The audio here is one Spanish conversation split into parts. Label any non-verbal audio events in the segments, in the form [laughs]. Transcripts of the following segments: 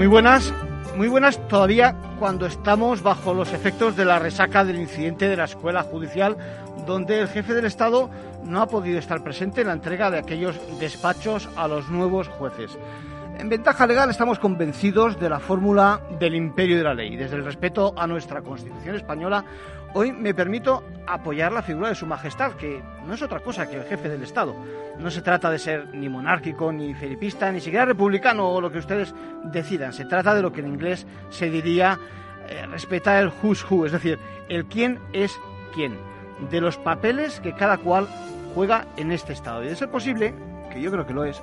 Muy buenas, muy buenas todavía cuando estamos bajo los efectos de la resaca del incidente de la escuela judicial donde el jefe del Estado no ha podido estar presente en la entrega de aquellos despachos a los nuevos jueces. En ventaja legal estamos convencidos de la fórmula del imperio de la ley. Desde el respeto a nuestra Constitución española, hoy me permito apoyar la figura de Su Majestad, que no es otra cosa que el jefe del Estado. No se trata de ser ni monárquico, ni felipista, ni siquiera republicano o lo que ustedes decidan. Se trata de lo que en inglés se diría eh, respetar el who's who, es decir, el quién es quién, de los papeles que cada cual juega en este Estado. Y de ser posible, que yo creo que lo es,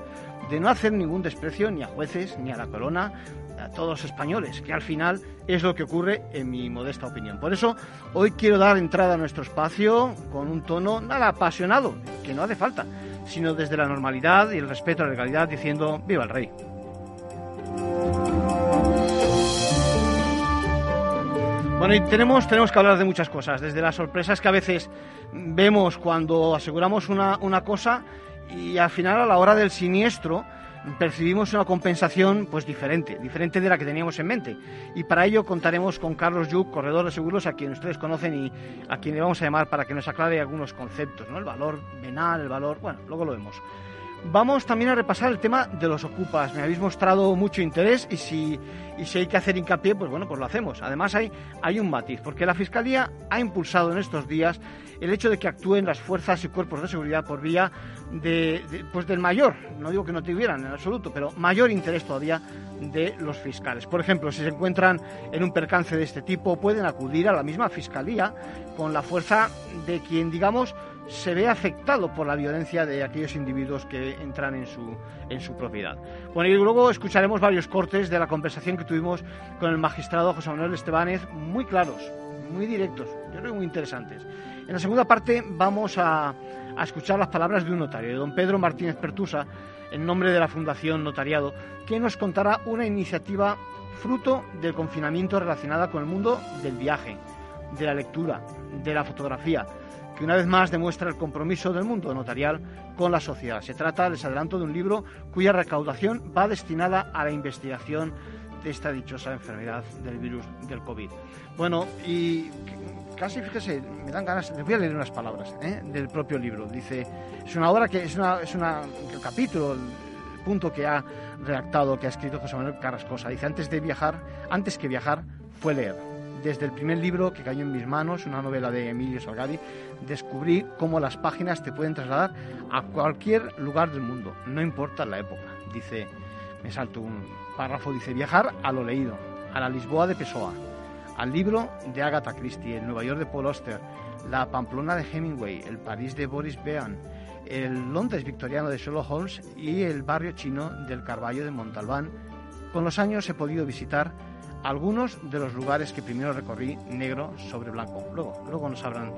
de no hacer ningún desprecio ni a jueces, ni a la corona, a todos españoles, que al final es lo que ocurre en mi modesta opinión. Por eso hoy quiero dar entrada a nuestro espacio con un tono nada apasionado, que no hace falta, sino desde la normalidad y el respeto a la legalidad diciendo viva el rey. Bueno, y tenemos, tenemos que hablar de muchas cosas, desde las sorpresas que a veces vemos cuando aseguramos una, una cosa y al final a la hora del siniestro percibimos una compensación pues diferente, diferente de la que teníamos en mente. Y para ello contaremos con Carlos Yuc, corredor de seguros, a quien ustedes conocen y a quien le vamos a llamar para que nos aclare algunos conceptos, ¿no? El valor venal, el valor, bueno, luego lo vemos. Vamos también a repasar el tema de los ocupas. Me habéis mostrado mucho interés y si, y si hay que hacer hincapié, pues bueno, pues lo hacemos. Además hay, hay un matiz, porque la Fiscalía ha impulsado en estos días el hecho de que actúen las fuerzas y cuerpos de seguridad por vía de, pues del mayor, no digo que no tuvieran en absoluto, pero mayor interés todavía de los fiscales. Por ejemplo, si se encuentran en un percance de este tipo, pueden acudir a la misma Fiscalía con la fuerza de quien, digamos, se ve afectado por la violencia de aquellos individuos que entran en su, en su propiedad. Bueno, y luego escucharemos varios cortes de la conversación que tuvimos con el magistrado José Manuel Estebanez, muy claros, muy directos, yo creo muy interesantes. En la segunda parte vamos a, a escuchar las palabras de un notario, de don Pedro Martínez Pertusa, en nombre de la Fundación Notariado, que nos contará una iniciativa fruto del confinamiento relacionada con el mundo del viaje, de la lectura, de la fotografía, que una vez más demuestra el compromiso del mundo notarial con la sociedad. Se trata, les adelanto, de un libro cuya recaudación va destinada a la investigación de esta dichosa enfermedad del virus del COVID. Bueno, y casi, fíjese, me dan ganas, les voy a leer unas palabras ¿eh? del propio libro. Dice, es una obra que es, el capítulo, el punto que ha redactado, que ha escrito José Manuel Carrascosa. Dice, antes de viajar, antes que viajar, fue leer desde el primer libro que cayó en mis manos, una novela de Emilio Salgadi, descubrí cómo las páginas te pueden trasladar a cualquier lugar del mundo, no importa la época. Dice, me salto un párrafo, dice, viajar a lo leído, a la Lisboa de Pessoa, al libro de Agatha Christie, el Nueva York de Paul Auster, la Pamplona de Hemingway, el París de Boris Bean, el Londres victoriano de Sherlock Holmes y el barrio chino del Carballo de Montalbán. Con los años he podido visitar algunos de los lugares que primero recorrí negro sobre blanco. Luego, luego nos hablan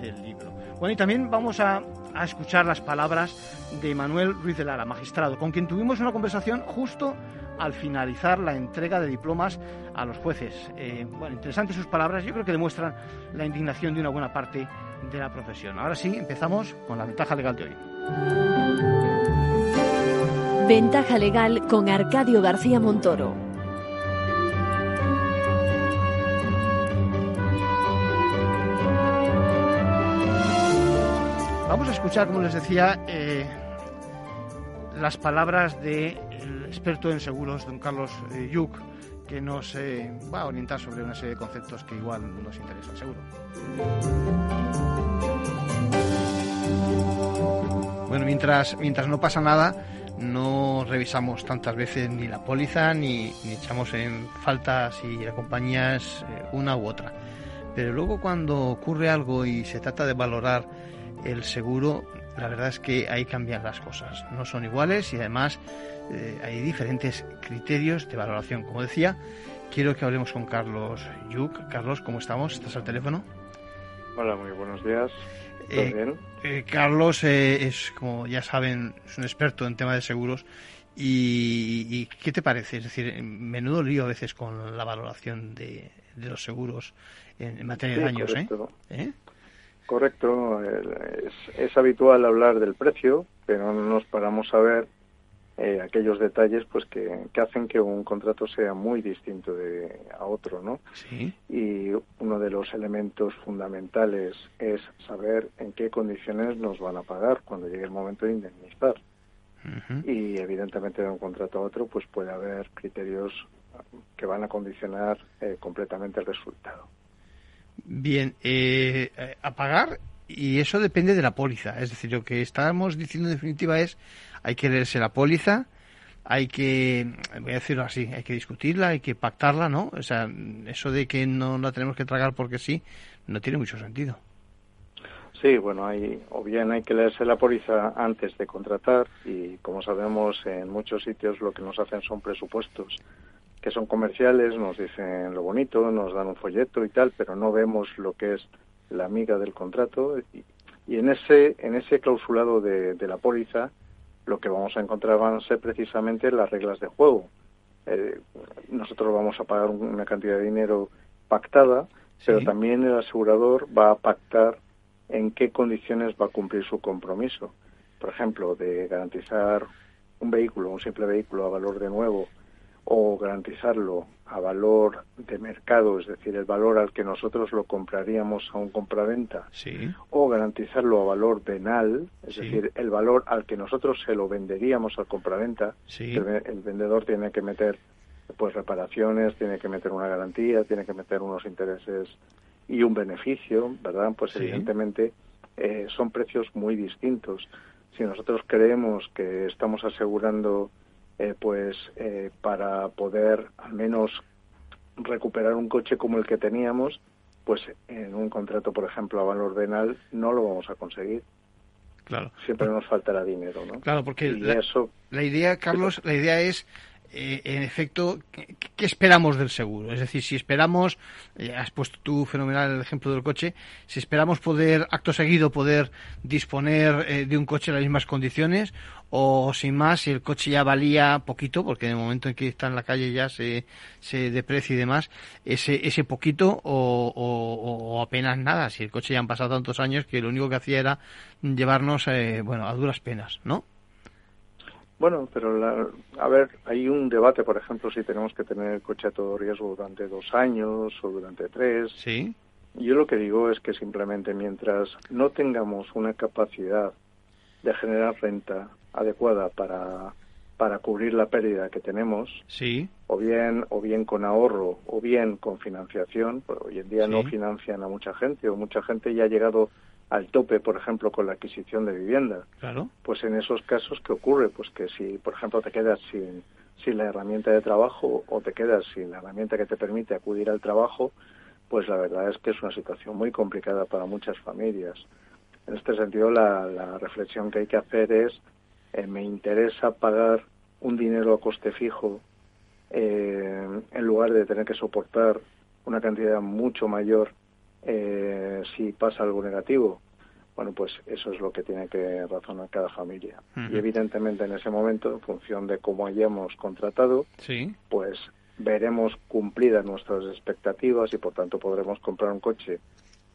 del libro. Bueno, y también vamos a, a escuchar las palabras de Manuel Ruiz de Lara, magistrado, con quien tuvimos una conversación justo al finalizar la entrega de diplomas a los jueces. Eh, bueno, interesantes sus palabras, yo creo que demuestran la indignación de una buena parte de la profesión. Ahora sí, empezamos con la ventaja legal de hoy. Ventaja legal con Arcadio García Montoro. Vamos a escuchar, como les decía, eh, las palabras del experto en seguros, don Carlos eh, Yuc, que nos eh, va a orientar sobre una serie de conceptos que igual nos interesan, seguro. Bueno, mientras, mientras no pasa nada, no revisamos tantas veces ni la póliza ni, echamos en falta si la compañía es una u otra. Pero luego cuando ocurre algo y se trata de valorar el seguro, la verdad es que ahí cambian las cosas. No son iguales y además eh, hay diferentes criterios de valoración. Como decía, quiero que hablemos con Carlos Yuk. Carlos, ¿cómo estamos? ¿Estás al teléfono? Hola, muy buenos días. Eh, eh, Carlos es, como ya saben, es un experto en tema de seguros. Y, ¿Qué te parece? Es decir, menudo lío a veces con la valoración de, los seguros en, materia de daños. ¿eh? Correcto, es, habitual hablar del precio, pero no nos paramos a ver eh, aquellos detalles pues que, hacen que un contrato sea muy distinto de a otro, ¿no? Sí. Y uno de los elementos fundamentales es saber en qué condiciones nos van a pagar cuando llegue el momento de indemnizar. Y evidentemente de un contrato a otro pues puede haber criterios que van a condicionar eh, completamente el resultado. Bien, eh, a pagar y eso depende de la póliza. Es decir, lo que estamos diciendo en definitiva es hay que leerse la póliza, hay que, voy a decirlo así, hay que discutirla, hay que pactarla, ¿no? O sea, eso de que no la tenemos que tragar porque sí, no tiene mucho sentido. Sí, bueno, hay, o bien hay que leerse la póliza antes de contratar y como sabemos en muchos sitios lo que nos hacen son presupuestos que son comerciales, nos dicen lo bonito, nos dan un folleto y tal, pero no vemos lo que es la amiga del contrato y, en ese en ese clausulado de, la póliza lo que vamos a encontrar van a ser precisamente las reglas de juego. Eh, nosotros vamos a pagar una cantidad de dinero pactada, pero también el asegurador va a pactar en qué condiciones va a cumplir su compromiso. Por ejemplo, de garantizar un vehículo, un simple vehículo a valor de nuevo, o garantizarlo a valor de mercado, es decir, el valor al que nosotros lo compraríamos a un compraventa, o garantizarlo a valor venal, es decir, el valor al que nosotros se lo venderíamos al compraventa, el, vendedor tiene que meter pues reparaciones, tiene que meter una garantía, tiene que meter unos intereses y un beneficio, ¿verdad? Pues evidentemente eh, son precios muy distintos. Si nosotros creemos que estamos asegurando eh, pues eh, para poder al menos recuperar un coche como el que teníamos, pues en un contrato, por ejemplo, a valor venal, no lo vamos a conseguir. Claro. Siempre nos faltará dinero, ¿no? Claro, porque la, eso... la idea, Carlos, la idea es eh, en efecto, ¿qué, esperamos del seguro? Es decir, si esperamos, eh, has puesto tú fenomenal el ejemplo del coche, si esperamos poder, acto seguido, poder disponer eh, de un coche en las mismas condiciones, o sin más, si el coche ya valía poquito, porque en el momento en que está en la calle ya se, se deprecia y demás, ese, ese poquito o, o, apenas nada, si el coche ya han pasado tantos años que lo único que hacía era llevarnos, bueno, a duras penas, ¿no? Bueno, pero a ver, hay un debate, por ejemplo, si tenemos que tener el coche a todo riesgo durante dos años o durante tres. Sí. Yo lo que digo es que simplemente mientras no tengamos una capacidad de generar renta adecuada para, para cubrir la pérdida que tenemos, sí. o bien o bien con ahorro o bien con financiación, pues hoy en día no financian a mucha gente o mucha gente ya ha llegado al tope, por ejemplo, con la adquisición de vivienda. Claro. Pues en esos casos, ¿qué ocurre? Pues que si, por ejemplo, te quedas sin, sin la herramienta de trabajo o te quedas sin la herramienta que te permite acudir al trabajo, pues la verdad es que es una situación muy complicada para muchas familias. En este sentido, la, reflexión que hay que hacer es, eh, me interesa pagar un dinero a coste fijo eh, en lugar de tener que soportar una cantidad mucho mayor eh, si pasa algo negativo. Bueno, pues eso es lo que tiene que razonar cada familia. Y evidentemente en ese momento, en función de cómo hayamos contratado, sí. pues veremos cumplidas nuestras expectativas y por tanto podremos comprar un coche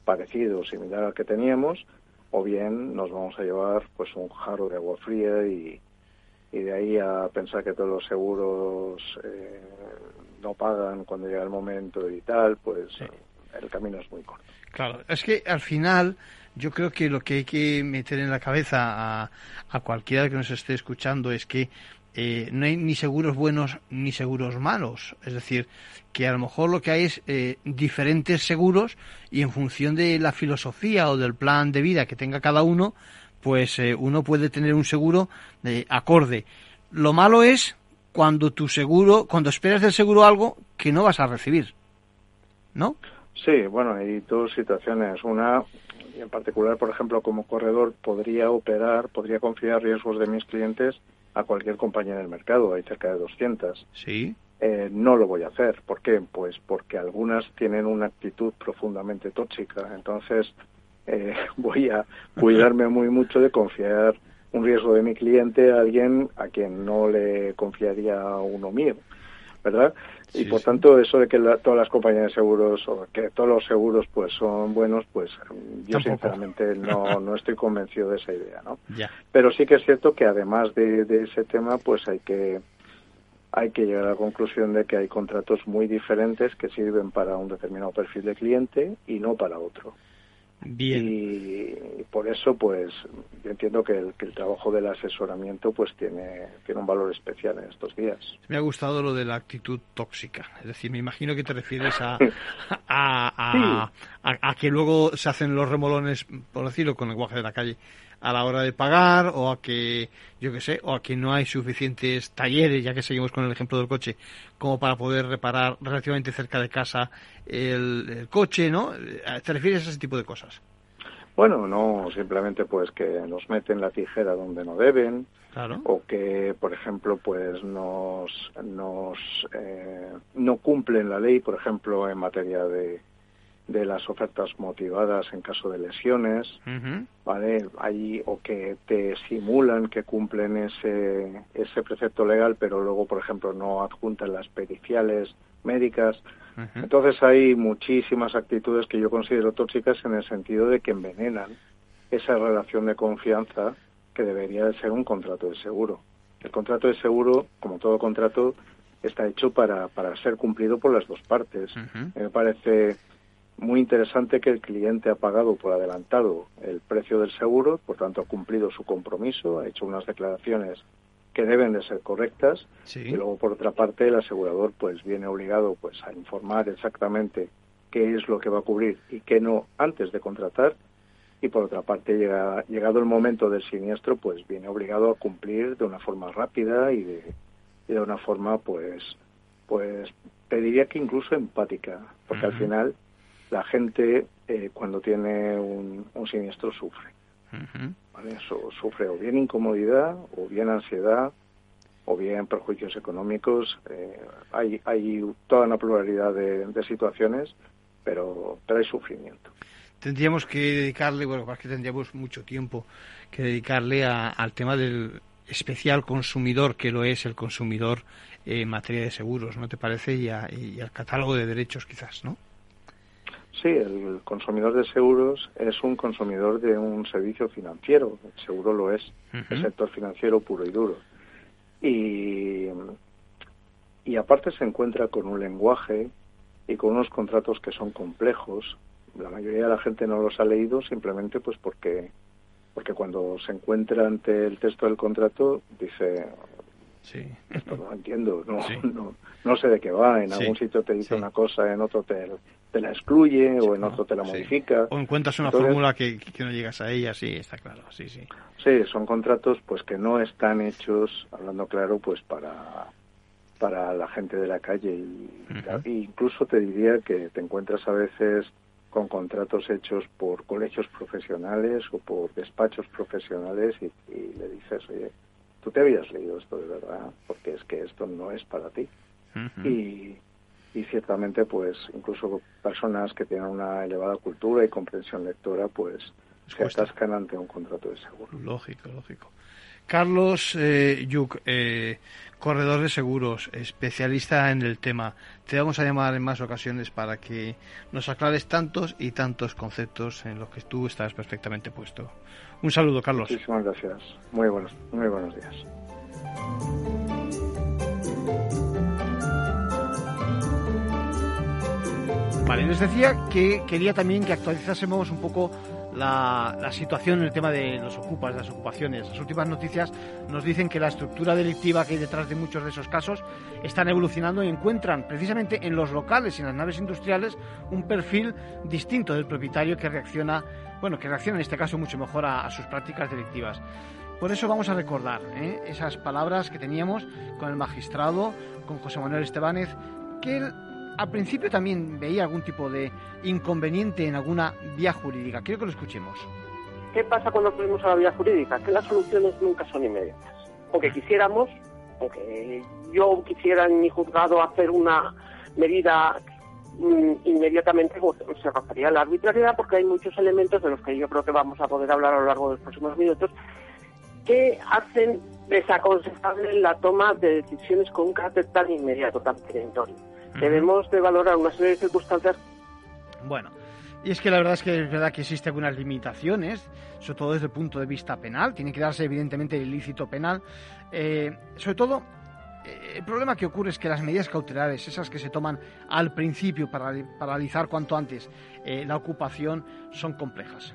parecido o similar al que teníamos o bien nos vamos a llevar pues un jarro de agua fría y, y de ahí a pensar que todos los seguros eh, no pagan cuando llega el momento y tal, pues el camino es muy corto. Claro, es que al final yo creo que lo que hay que meter en la cabeza a, a cualquiera que nos esté escuchando es que eh, no hay ni seguros buenos ni seguros malos. Es decir, que a lo mejor lo que hay es eh, diferentes seguros y en función de la filosofía o del plan de vida que tenga cada uno, pues eh, uno puede tener un seguro acorde. Lo malo es cuando tu seguro, cuando esperas del seguro algo que no vas a recibir. ¿No? Sí, bueno, hay dos situaciones. Una, en particular, por ejemplo, como corredor, podría operar, podría confiar riesgos de mis clientes a cualquier compañía del mercado, hay cerca de 200. Sí. Eh, no lo voy a hacer. ¿Por qué? Pues porque algunas tienen una actitud profundamente tóxica. Entonces, eh, [laughs] voy a cuidarme muy mucho de confiar un riesgo de mi cliente a alguien a quien no le confiaría uno mío. ¿verdad? Y por tanto, eso de que todas las compañías de seguros o que todos los seguros pues son buenos, pues yo sinceramente no, no estoy convencido de esa idea, ¿no? Pero sí que es cierto que además de, de ese tema, pues hay que hay que llegar a la conclusión de que hay contratos muy diferentes que sirven para un determinado perfil de cliente y no para otro. Bien. Y por eso, pues, yo entiendo que el, que el trabajo del asesoramiento, pues, tiene, tiene un valor especial en estos días. Me ha gustado lo de la actitud tóxica. Es decir, me imagino que te refieres a, [laughs] a, a, que luego se hacen los remolones, por decirlo con lenguaje de la calle, a la hora de pagar o a que, yo qué sé, o a que no hay suficientes talleres, ya que seguimos con el ejemplo del coche, como para poder reparar relativamente cerca de casa el, coche, ¿no? ¿Te refieres a ese tipo de cosas? Bueno, no, simplemente pues que nos meten la tijera donde no deben, o que, por ejemplo, pues nos, nos eh, no cumplen la ley, por ejemplo, en materia de, de las ofertas motivadas en caso de lesiones, ¿vale? Ahí, o que te simulan que cumplen ese, ese precepto legal, pero luego, por ejemplo, no adjuntan las periciales médicas. Entonces hay muchísimas actitudes que yo considero tóxicas en el sentido de que envenenan esa relación de confianza que debería de ser un contrato de seguro. El contrato de seguro, como todo contrato, está hecho para, para ser cumplido por las dos partes. Me parece muy interesante que el cliente ha pagado por adelantado el precio del seguro, por tanto ha cumplido su compromiso, ha hecho unas declaraciones que deben de ser correctas. Y luego por otra parte el asegurador pues viene obligado pues a informar exactamente qué es lo que va a cubrir y qué no antes de contratar. Y por otra parte llega, llegado el momento del siniestro pues viene obligado a cumplir de una forma rápida y de, de una forma pues pues pediría que incluso empática porque al final la gente eh, cuando tiene un, siniestro sufre. sufre o bien incomodidad, o bien ansiedad, o bien perjuicios económicos. Eh, hay, hay toda una pluralidad de, situaciones, pero, pero hay sufrimiento. Tendríamos que dedicarle, bueno, es que tendríamos mucho tiempo que dedicarle al tema del especial consumidor que lo es el consumidor en materia de seguros, ¿no te parece? Y, y al catálogo de derechos quizás, ¿no? Sí, el consumidor de seguros es un consumidor de un servicio financiero, el seguro lo es, el sector financiero puro y duro. Y, y aparte se encuentra con un lenguaje y con unos contratos que son complejos. La mayoría de la gente no los ha leído simplemente pues porque porque cuando se encuentra ante el texto del contrato dice Sí. Esto [laughs] no entiendo, no, no, no, sé de qué va. En algún sitio te dice una cosa, en otro te, te la excluye o en otro te la modifica. O encuentras una fórmula que, que, no llegas a ella, sí, está claro, sí, sí. Sí, son contratos pues que no están hechos, hablando claro, pues para para la gente de la calle y, incluso te diría que te encuentras a veces con contratos hechos por colegios profesionales o por despachos profesionales y, y le dices, oye, tú te habías leído esto de verdad, porque es que esto no es para ti. y, y ciertamente, pues, incluso personas que tienen una elevada cultura y comprensión lectora, pues, se atascan ante un contrato de seguro. Lógico, lógico. Carlos eh, Yuk, eh, corredor de seguros, especialista en el tema. Te vamos a llamar en más ocasiones para que nos aclares tantos y tantos conceptos en los que tú estás perfectamente puesto. Un saludo, Carlos. Muchísimas gracias. Muy buenos, muy buenos días. Vale, les decía que quería también que actualizásemos un poco la, situación en el tema de los ocupas, las ocupaciones. Las últimas noticias nos dicen que la estructura delictiva que hay detrás de muchos de esos casos están evolucionando y encuentran precisamente en los locales y en las naves industriales un perfil distinto del propietario que reacciona bueno, que reacciona en este caso mucho mejor a, sus prácticas delictivas. Por eso vamos a recordar ¿eh? esas palabras que teníamos con el magistrado, con José Manuel Estebanez, que él al principio también veía algún tipo de inconveniente en alguna vía jurídica. Quiero que lo escuchemos. ¿Qué pasa cuando acudimos a la vía jurídica? Que las soluciones nunca son inmediatas. aunque quisiéramos, aunque yo quisiera en mi juzgado hacer una medida mm, inmediatamente pues, se rozaría la arbitrariedad porque hay muchos elementos de los que yo creo que vamos a poder hablar a lo largo de los próximos minutos que hacen desaconsejable la toma de decisiones con un carácter tan inmediato, tan perentorio. Debemos de valorar una serie de circunstancias. Bueno, y es que la verdad es que es verdad que existen algunas limitaciones, sobre todo desde el punto de vista penal. Tiene que darse evidentemente el ilícito penal. Eh, sobre todo, eh, el problema que ocurre es que las medidas cautelares, esas que se toman al principio para paralizar cuanto antes eh, la ocupación, son complejas.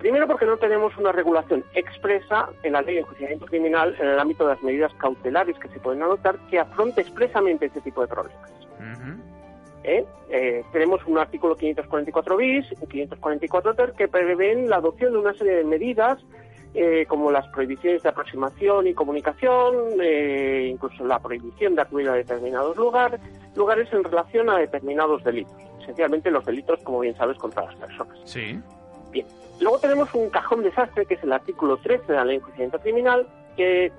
Primero porque no tenemos una regulación expresa en la ley de enjuiciamiento criminal en el ámbito de las medidas cautelares que se pueden adoptar que afronte expresamente este tipo de problemas. ¿Eh? Eh, tenemos un artículo 544 bis y 544 ter que prevén la adopción de una serie de medidas eh, como las prohibiciones de aproximación y comunicación, incluso la prohibición de acudir a determinados lugares, lugares en relación a determinados delitos, esencialmente los delitos, como bien sabes, contra las personas. Sí. Bien. Luego tenemos un cajón desastre, que es el artículo 13 de la Ley de Enjuiciamiento Criminal, que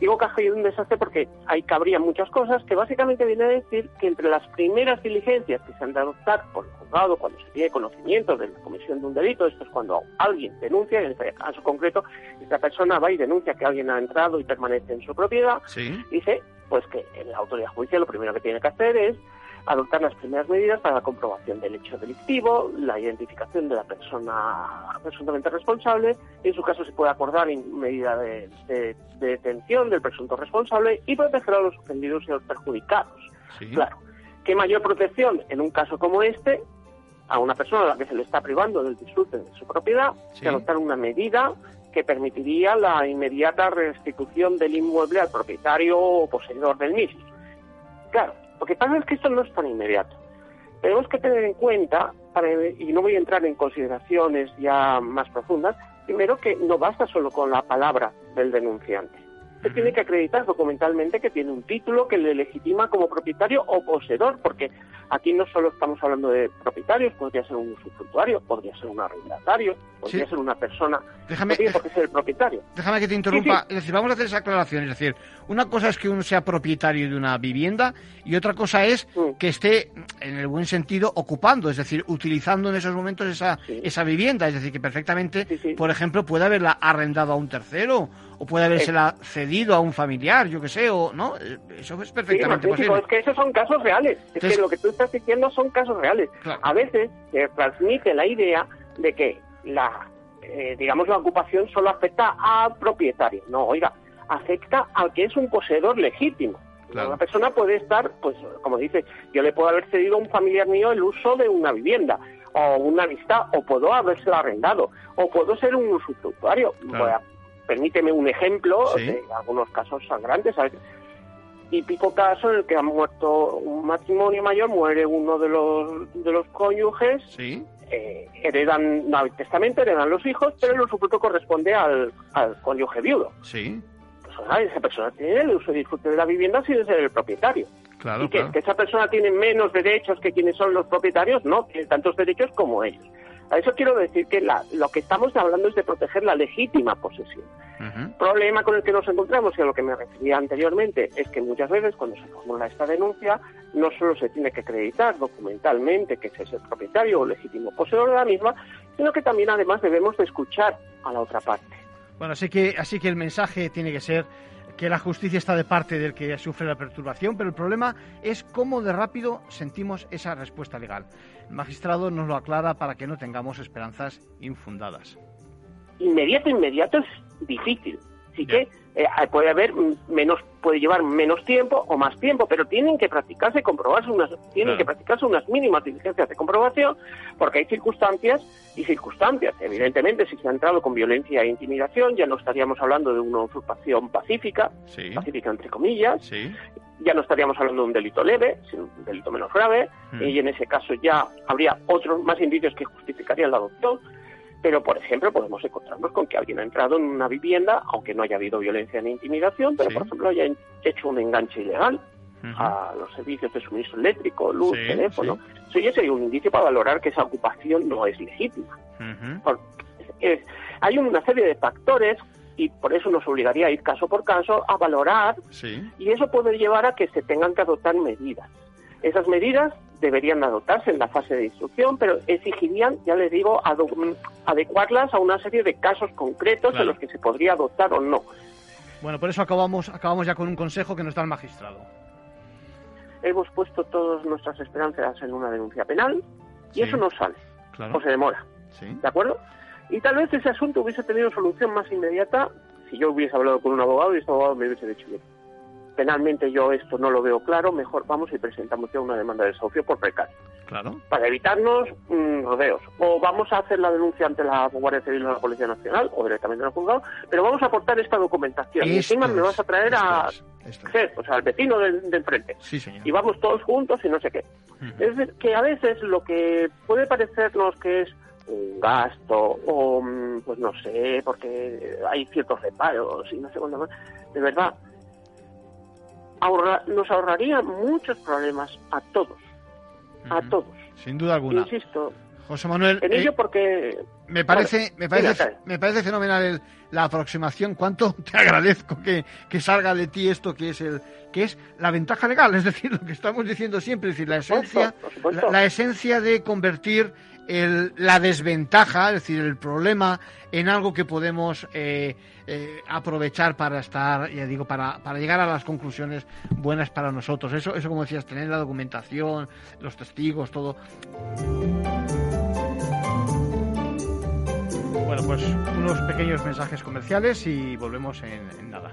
digo cajón desastre porque ahí cabrían muchas cosas, que básicamente viene a decir que entre las primeras diligencias que se han de adoptar por el juzgado cuando se tiene conocimiento de la comisión de un delito, esto es cuando alguien denuncia, en este caso concreto, esta persona va y denuncia que alguien ha entrado y permanece en su propiedad, dice pues que en la autoridad judicial lo primero que tiene que hacer es adoptar las primeras medidas para la comprobación del hecho delictivo, la identificación de la persona presuntamente responsable, en su caso se puede acordar medida de, detención del presunto responsable y proteger a los ofendidos y a los perjudicados. Claro, ¿qué mayor protección en un caso como este a una persona a la que se le está privando del disfrute de su propiedad que adoptar una medida que permitiría la inmediata restitución del inmueble al propietario o poseedor del mismo? Claro, lo que pasa es que esto no es tan inmediato. Tenemos que tener en cuenta, y no voy a entrar en consideraciones ya más profundas, primero que no basta solo con la palabra del denunciante. Tiene que acreditar documentalmente que tiene un título que le legitima como propietario o poseedor, porque aquí no solo estamos hablando de propietarios, podría ser un usufructuario, podría ser un arrendatario, podría ser una persona. Déjame, no ser el propietario. Déjame que te interrumpa. Es decir, vamos a hacer esa aclaración. Es decir, una cosa es que uno sea propietario de una vivienda y otra cosa es mm. que esté, en el buen sentido, ocupando, es decir, utilizando en esos momentos esa, esa vivienda. Es decir, que perfectamente, por ejemplo, puede haberla arrendado a un tercero o puede habérsela cedido a un familiar, yo que sé, o no, eso es perfectamente posible. Es que esos son casos reales, es que lo que tú estás diciendo son casos reales. A veces se transmite la idea de que la, eh, digamos, la ocupación solo afecta al propietario. No, oiga, afecta al que es un poseedor legítimo. Una persona puede estar, pues, como dice, yo le puedo haber cedido a un familiar mío el uso de una vivienda o una amistad, o puedo habérsela arrendado, o puedo ser un usufructuario permíteme un ejemplo de algunos casos sangrantes. Típico caso en el que ha muerto un matrimonio mayor, muere uno de los, de los cónyuges, eh, heredan, no hay testamento, heredan los hijos, pero el usufructo corresponde al, al cónyuge viudo. Sí. Pues, esa persona tiene el uso y disfrute de la vivienda sin ser el propietario. Claro, y que, que, esa persona tiene menos derechos que quienes son los propietarios, no, tiene tantos derechos como ellos. A eso quiero decir que lo que estamos hablando es de proteger la legítima posesión. El problema con el que nos encontramos y a lo que me refería anteriormente es que muchas veces cuando se formula esta denuncia no solo se tiene que acreditar documentalmente que ese es el propietario o legítimo poseedor de la misma, sino que también además debemos de escuchar a la otra parte. Bueno, así que, así que el mensaje tiene que ser que la justicia está de parte del que sufre la perturbación, pero el problema es cómo de rápido sentimos esa respuesta legal. El magistrado nos lo aclara para que no tengamos esperanzas infundadas. Inmediato, inmediato es difícil. Así que eh, puede haber menos, puede llevar menos tiempo o más tiempo, pero tienen que practicarse, comprobarse unas, tienen que practicarse unas mínimas diligencias de comprobación, porque hay circunstancias y circunstancias. Evidentemente, si se ha entrado con violencia e intimidación, ya no estaríamos hablando de una usurpación pacífica, pacífica entre comillas, ya no estaríamos hablando de un delito leve, sino un delito menos grave, mm. y en ese caso ya habría otros más indicios que justificarían la adopción pero, por ejemplo, podemos encontrarnos con que alguien ha entrado en una vivienda, aunque no haya habido violencia ni intimidación, pero, por ejemplo, haya hecho un enganche ilegal a los servicios de suministro eléctrico, luz, teléfono. Eso ya sería un indicio para valorar que esa ocupación no es legítima. hay una serie de factores y por eso nos obligaría a ir caso por caso a valorar y eso puede llevar a que se tengan que adoptar medidas. Esas medidas deberían adoptarse en la fase de instrucción, pero exigirían, ya les digo, adecuarlas a una serie de casos concretos en los que se podría adoptar o no. Bueno, por eso acabamos, acabamos ya con un consejo que nos da el magistrado. Hemos puesto todas nuestras esperanzas en una denuncia penal y eso no sale, o se demora. ¿De acuerdo? Y tal vez ese asunto hubiese tenido solución más inmediata si yo hubiese hablado con un abogado y este abogado me hubiese dicho, bien, penalmente yo esto no lo veo claro, mejor vamos y presentamos ya una demanda de desahucio por precario. Claro. Para evitarnos mm, rodeos. O vamos a hacer la denuncia ante la Guardia Civil o la Policía Nacional, o directamente en el juzgado, pero vamos a aportar esta documentación. y encima me vas a traer a, o sea, al vecino del de enfrente. Sí, señor. Y vamos todos juntos y no sé qué. Es decir, que a veces lo que puede parecernos que es un gasto o, mm, pues no sé, porque hay ciertos reparos y no sé cuándo más, de verdad, nos ahorraría muchos problemas a todos, a todos. Sin duda alguna. Insisto. José Manuel. En ello eh, porque. Me parece, me parece, me parece fenomenal la aproximación. Cuánto [laughs] te agradezco que, que, salga de ti esto que es el, que es la ventaja legal, es decir, lo que estamos diciendo siempre, es decir, la esencia, la esencia de convertir la desventaja, es decir, el problema en algo que podemos eh, eh, aprovechar para estar, ya digo, para, para llegar a las conclusiones buenas para nosotros. Eso, eso como decías, tener la documentación, los testigos, todo. Bueno, pues unos pequeños mensajes comerciales y volvemos en nada.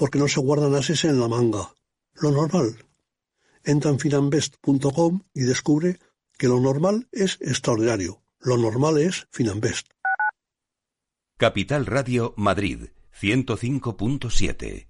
porque no se guardan ases en la manga. Lo normal. Entra en finambest.com y descubre que lo normal es extraordinario. Lo normal es Finambest. Capital Radio Madrid 105.7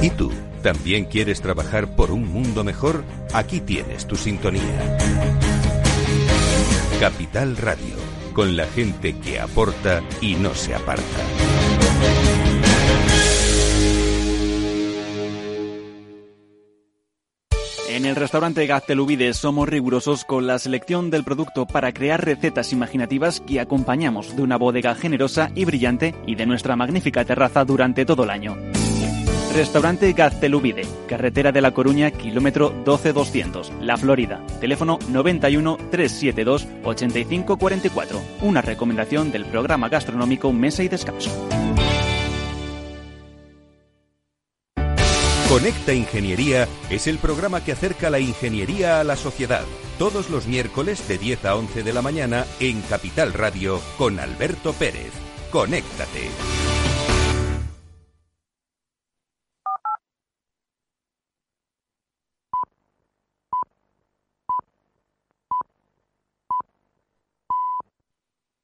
¿Y tú? ¿También quieres trabajar por un mundo mejor? Aquí tienes tu sintonía. Capital Radio, con la gente que aporta y no se aparta. En el restaurante Gaztelubides somos rigurosos con la selección del producto para crear recetas imaginativas que acompañamos de una bodega generosa y brillante y de nuestra magnífica terraza durante todo el año. Restaurante Gaztelubide, carretera de La Coruña, kilómetro 12200, La Florida. Teléfono 91 372 8544. Una recomendación del programa gastronómico Mesa y Descanso. Conecta Ingeniería es el programa que acerca la ingeniería a la sociedad. Todos los miércoles de 10 a 11 de la mañana en Capital Radio con Alberto Pérez. Conéctate.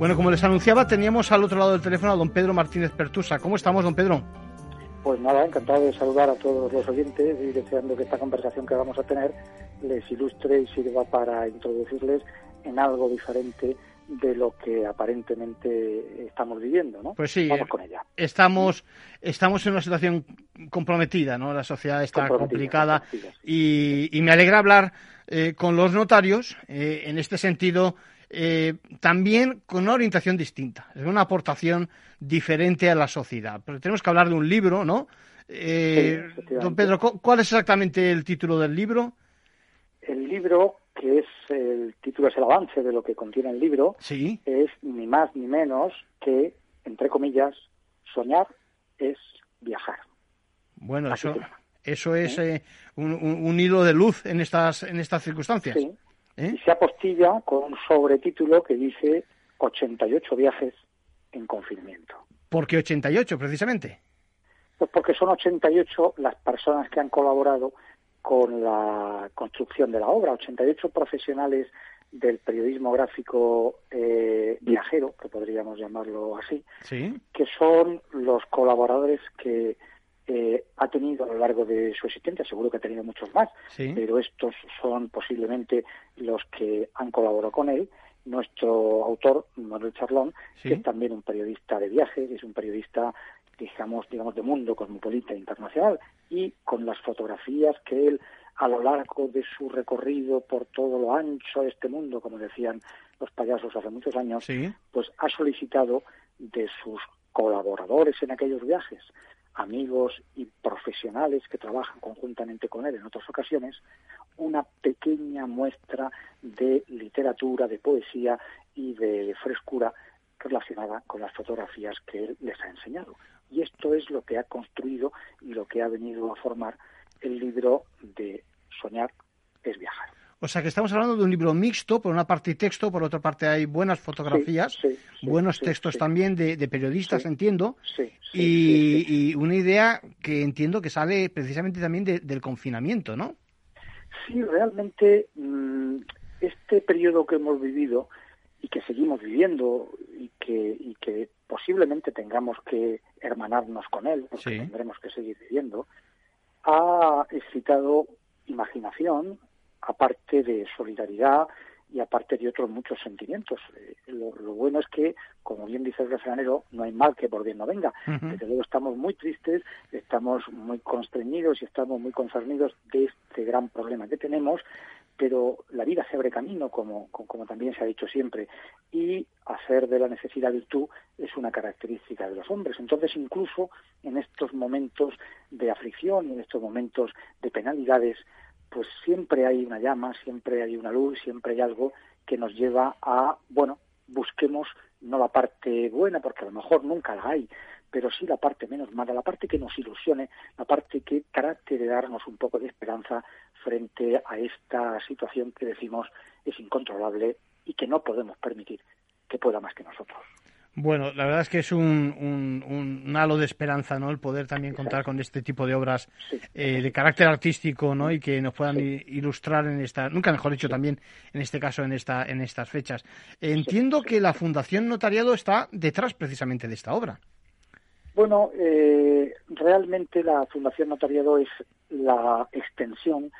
Bueno, como les anunciaba, teníamos al otro lado del teléfono a don Pedro Martínez Pertusa. ¿Cómo estamos, don Pedro? Pues nada, encantado de saludar a todos los oyentes y deseando que esta conversación que vamos a tener les ilustre y sirva para introducirles en algo diferente de lo que aparentemente estamos viviendo, ¿no? Pues sí, Vamos con ella. Estamos, estamos en una situación comprometida, ¿no? La sociedad está complicada y, y, me alegra hablar eh, con los notarios eh, en este sentido. Eh, también con una orientación distinta, es una aportación diferente a la sociedad. Pero tenemos que hablar de un libro, ¿no? Eh, don Pedro, ¿cuál es exactamente el título del libro? El libro que es el título es el avance de lo que contiene el libro, sí. es ni más ni menos que, entre comillas, soñar es viajar. Bueno, eso, eso es eh, un, un, un, hilo de luz en estas, en estas circunstancias. Sí. ¿Eh? Y se apostilla con un sobretítulo que dice 88 viajes en confinamiento. ¿Por qué 88, precisamente? Pues porque son 88 las personas que han colaborado con la construcción de la obra. 88 profesionales del periodismo gráfico eh, viajero, que podríamos llamarlo así, ¿Sí? que son los colaboradores que eh, ha tenido a lo largo de su existencia, seguro que ha tenido muchos más, ¿Sí? pero estos son posiblemente los que han colaborado con él. Nuestro autor, Manuel Charlón, ¿Sí? que es también un periodista de viajes, es un periodista digamos, digamos, de mundo cosmopolita internacional y con las fotografías que él a lo largo de su recorrido por todo lo ancho de este mundo, como decían los payasos hace muchos años, ¿Sí? pues ha solicitado de sus colaboradores en aquellos viajes, amigos y profesionales que trabajan conjuntamente con él en otras ocasiones, una pequeña muestra de literatura, de poesía y de frescura relacionada con las fotografías que él les ha enseñado. Y esto es lo que ha construido y lo que ha venido a formar el libro de Soñar es viajar. O sea que estamos hablando de un libro mixto, por una parte texto, por otra parte hay buenas fotografías, sí, sí, buenos sí, textos también de, de periodistas, entiendo, y, y, una idea que entiendo que sale precisamente también de, del confinamiento, ¿no? Sí, realmente mmm, este periodo que hemos vivido y que seguimos viviendo y que, y que posiblemente tengamos que hermanarnos con él, porque tendremos que seguir viviendo, ha excitado imaginación, aparte de solidaridad y aparte de otros muchos sentimientos. Eh, lo, lo, bueno es que, como bien dice el refranero, no hay mal que por bien no venga. Uh -huh. Desde luego estamos muy tristes, estamos muy constreñidos y estamos muy concernidos de este gran problema que tenemos, pero la vida se abre camino, como, como también se ha dicho siempre, y hacer de la necesidad virtud es una característica de los hombres. Entonces, incluso en estos momentos de aflicción y en estos momentos de penalidades, pues siempre hay una llama, siempre hay una luz, siempre hay algo que nos lleva a, bueno, busquemos no la parte buena, porque a lo mejor nunca la hay, pero sí la parte menos mala, la parte que nos ilusione, la parte que trate de darnos un poco de esperanza frente a esta situación que decimos es incontrolable y que no podemos permitir que pueda más que nosotros. Bueno, la verdad es que es un, un, un, halo de esperanza, ¿no? El poder también contar con este tipo de obras eh, de carácter artístico, ¿no? Y que nos puedan ilustrar en esta, nunca mejor dicho, también en este caso, en esta, en estas fechas. Entiendo que la Fundación Notariado está detrás precisamente de esta obra. Bueno, eh, realmente la Fundación Notariado es la extensión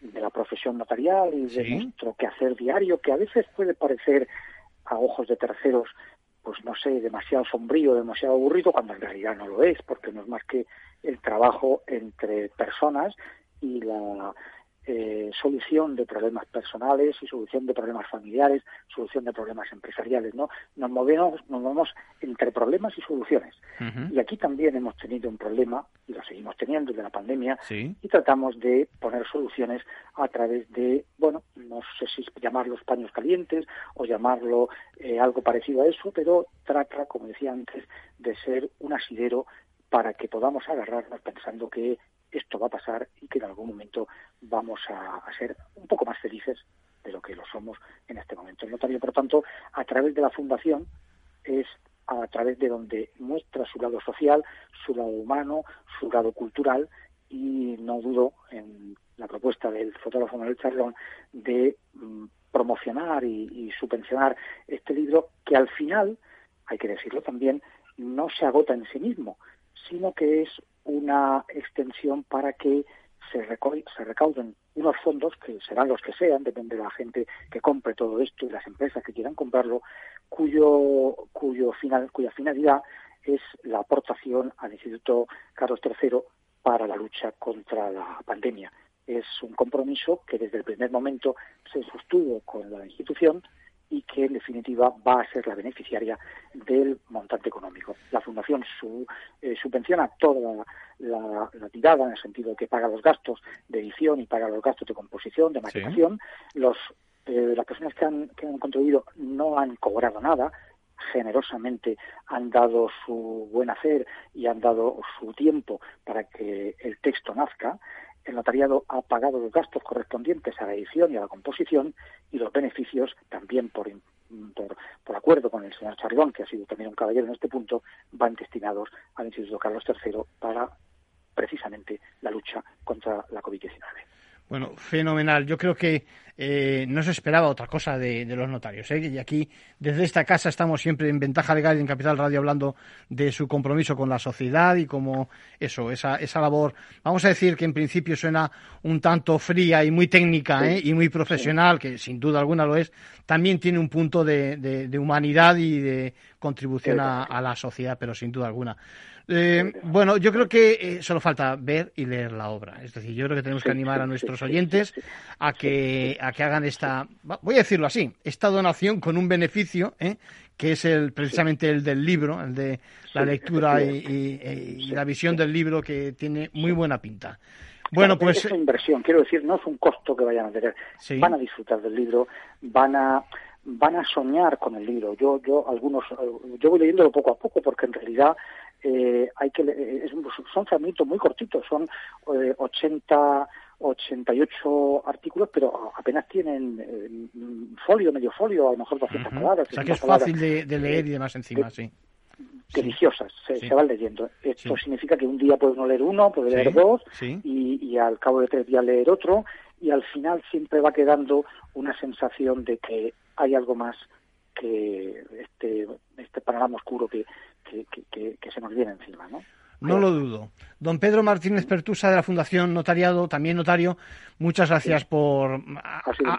de la profesión notarial y de nuestro quehacer diario, que a veces puede parecer a ojos de terceros pues no sé, demasiado sombrío, demasiado aburrido, cuando en realidad no lo es, porque no es más que el trabajo entre personas y la eh, solución de problemas personales y solución de problemas familiares, solución de problemas empresariales, ¿no? Nos movemos, nos movemos entre problemas y soluciones. Y aquí también hemos tenido un problema, y lo seguimos teniendo desde la pandemia, y tratamos de poner soluciones a través de, bueno, no sé si llamarlos paños calientes o llamarlo eh, algo parecido a eso, pero trata, como decía antes, de ser un asidero para que podamos agarrarnos pensando que esto va a pasar y que en algún momento vamos a, ser un poco más felices de lo que lo somos en este momento. El notario, por tanto, a través de la fundación es a través de donde muestra su lado social, su lado humano, su lado cultural y no dudo en la propuesta del fotógrafo Manuel Charlón de mm, promocionar y subvencionar este libro que al final, hay que decirlo también, no se agota en sí mismo, sino que es una extensión para que se, se recauden unos fondos, que serán los que sean, depende de la gente que compre todo esto y las empresas que quieran comprarlo, cuyo, cuyo final, cuya finalidad es la aportación al Instituto Carlos III para la lucha contra la pandemia. Es un compromiso que desde el primer momento se sostuvo con la institución y que en definitiva va a ser la beneficiaria del montante económico. La Fundación eh, subvenciona toda la, tirada en el sentido de que paga los gastos de edición y paga los gastos de composición, de maquetación. Los, eh, las personas que han, que han contribuido no han cobrado nada, generosamente han dado su buen hacer y han dado su tiempo para que el texto nazca el notariado ha pagado los gastos correspondientes a la edición y a la composición y los beneficios también por, por, acuerdo con el señor Charlón, que ha sido también un caballero en este punto, van destinados al Instituto Carlos III para precisamente la lucha contra la COVID-19. Bueno, fenomenal. Yo creo que eh, no se esperaba otra cosa de, los notarios. ¿eh? Y aquí, desde esta casa, estamos siempre en Ventaja Legal y en Capital Radio hablando de su compromiso con la sociedad y como eso, esa, esa labor, vamos a decir que en principio suena un tanto fría y muy técnica ¿eh? y muy profesional, que sin duda alguna lo es, también tiene un punto de, de, humanidad y de contribución a la sociedad, pero sin duda alguna. Eh, bueno, yo creo que eh, solo falta ver y leer la obra. Es decir, yo creo que tenemos que animar a nuestros oyentes a que, a que hagan esta, voy a decirlo así, esta donación con un beneficio, ¿eh? que es el, precisamente el del libro, el de la lectura y, la visión del libro que tiene muy buena pinta. Bueno, pues es una inversión, quiero decir, no es un costo que vayan a tener. Van a disfrutar del libro, van a van a soñar con el libro. Yo, yo, algunos, yo voy leyéndolo poco a poco porque en realidad eh, hay que es, son fragmentos muy cortitos, son eh, 80 88 artículos, pero apenas tienen eh, folio, medio folio, a lo mejor 200 palabras. O sea que es fácil de, leer y demás encima, sí. Deliciosas, se, van leyendo. Esto significa que un día puede uno leer uno, puede leer dos, y, y, al cabo de tres días leer otro, y al final siempre va quedando una sensación de que hay algo más que este, este panorama oscuro que, que, se nos viene encima, ¿no? No lo dudo. Don Pedro Martínez Pertusa de la Fundación Notariado, también notario, muchas gracias por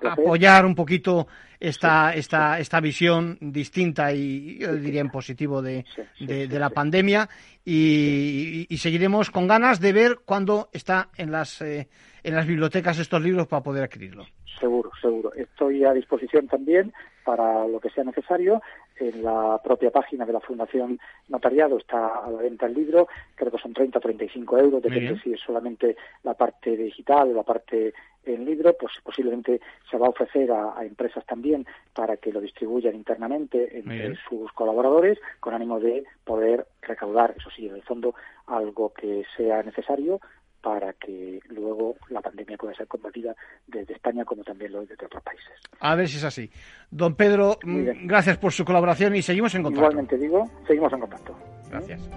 apoyar un poquito esta, esta, esta visión distinta y yo diría en positivo de, de, la pandemia y, seguiremos con ganas de ver cuándo está en las, eh, en las bibliotecas estos libros para poder adquirirlo. Seguro, seguro. Estoy a disposición también para lo que sea necesario. En la propia página de la Fundación Notariado está a la venta el libro, creo que son 30 o 35 euros, depende si es solamente la parte digital o la parte en libro, pues posiblemente se va a ofrecer a, empresas también para que lo distribuyan internamente entre sus colaboradores con ánimo de poder recaudar, eso sí, en el fondo, algo que sea necesario para que luego la pandemia pueda ser combatida desde España como también lo desde otros países. A ver si es así. Don Pedro, mm, gracias por su colaboración y seguimos en contacto. Igualmente digo, seguimos en contacto. Gracias.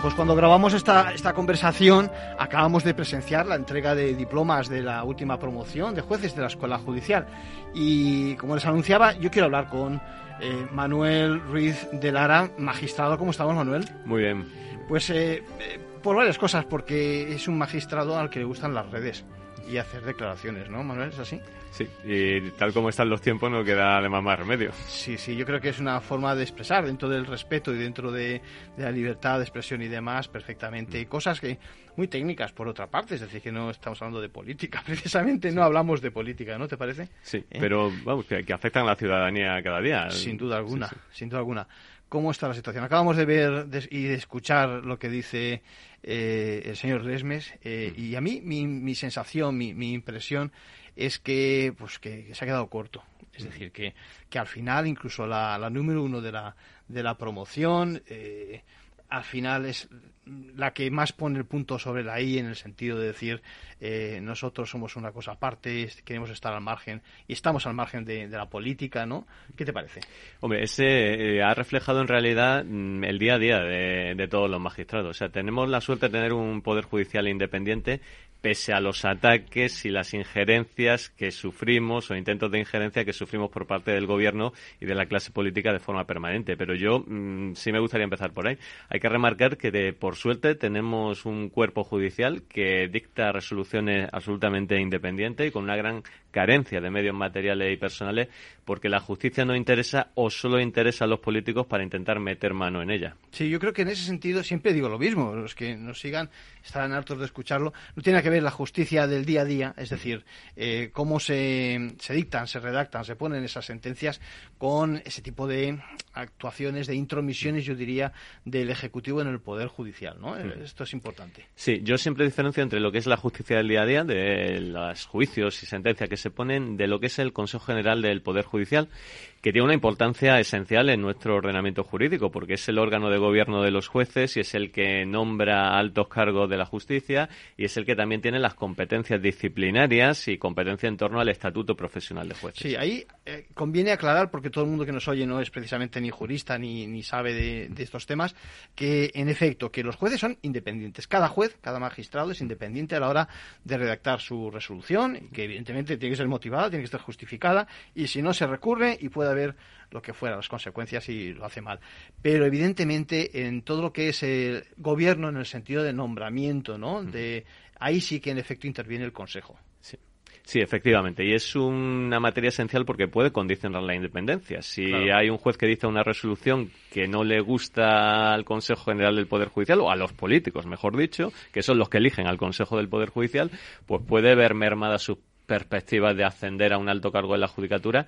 Pues cuando grabamos esta, esta conversación acabamos de presenciar la entrega de diplomas de la última promoción de jueces de la Escuela Judicial. Y como les anunciaba, yo quiero hablar con eh, Manuel Ruiz de Lara, magistrado. ¿Cómo estamos, Manuel? Muy bien. Pues eh, eh, por varias cosas, porque es un magistrado al que le gustan las redes y hacer declaraciones, ¿no, Manuel? ¿Es así? Sí, y tal como están los tiempos no queda además más remedio. Sí, sí, yo creo que es una forma de expresar dentro del respeto y dentro de, la libertad de expresión y demás perfectamente. Y cosas que muy técnicas por otra parte, es decir, que no estamos hablando de política, [laughs] precisamente no hablamos de política, ¿no te parece? Sí, ¿Eh? pero vamos, que, afectan a la ciudadanía cada día. Sin duda alguna, sin duda alguna. ¿Cómo está la situación? Acabamos de ver y de escuchar lo que dice eh, el señor Lesmes eh, y a mí mi, mi sensación, mi, mi impresión es que, pues, que, se ha quedado corto. Es decir, que, que al final incluso la, la número uno de la, de la promoción eh, al final es la que más pone el punto sobre la I en el sentido de decir eh, nosotros somos una cosa aparte, queremos estar al margen y estamos al margen de, la política, ¿no? ¿Qué te parece? Hombre, ese eh, ha reflejado en realidad mm, el día a día de, de, todos los magistrados. O sea, tenemos la suerte de tener un poder judicial independiente pese a los ataques y las injerencias que sufrimos o intentos de injerencia que sufrimos por parte del gobierno y de la clase política de forma permanente. Pero yo mm, sí me gustaría empezar por ahí. Hay que remarcar que, de, por suerte, tenemos un cuerpo judicial que dicta resoluciones absolutamente independientes y con una gran carencia de medios materiales y personales porque la justicia no interesa o solo interesa a los políticos para intentar meter mano en ella. Sí, yo creo que en ese sentido siempre digo lo mismo. Los que nos sigan estarán hartos de escucharlo. No tiene que la justicia del día a día, es decir, eh, cómo se, se dictan, se redactan, se ponen esas sentencias con ese tipo de actuaciones, de intromisiones, yo diría, del Ejecutivo en el Poder Judicial. ¿no? Esto es importante. Sí, yo siempre diferencio entre lo que es la justicia del día a día, de los juicios y sentencias que se ponen, de lo que es el Consejo General del Poder Judicial, que tiene una importancia esencial en nuestro ordenamiento jurídico, porque es el órgano de gobierno de los jueces y es el que nombra altos cargos de la justicia y es el que también tiene las competencias disciplinarias y competencia en torno al estatuto profesional de jueces. Sí, ahí eh, conviene aclarar, porque todo el mundo que nos oye no es precisamente ni jurista ni, ni sabe de, estos temas, que en efecto, que los jueces son independientes. Cada juez, cada magistrado es independiente a la hora de redactar su resolución, que evidentemente tiene que ser motivada, tiene que estar justificada, y si no se recurre y puede ver lo que fuera, las consecuencias si lo hace mal. Pero evidentemente en todo lo que es el gobierno en el sentido de nombramiento, ¿no? De ahí sí que en efecto interviene el Consejo. Sí. Sí, efectivamente. Y es una materia esencial porque puede condicionar la independencia. Si hay un juez que dice una resolución que no le gusta al Consejo General del Poder Judicial, o a los políticos, mejor dicho, que son los que eligen al Consejo del Poder Judicial, pues puede ver mermada su perspectiva de ascender a un alto cargo en la judicatura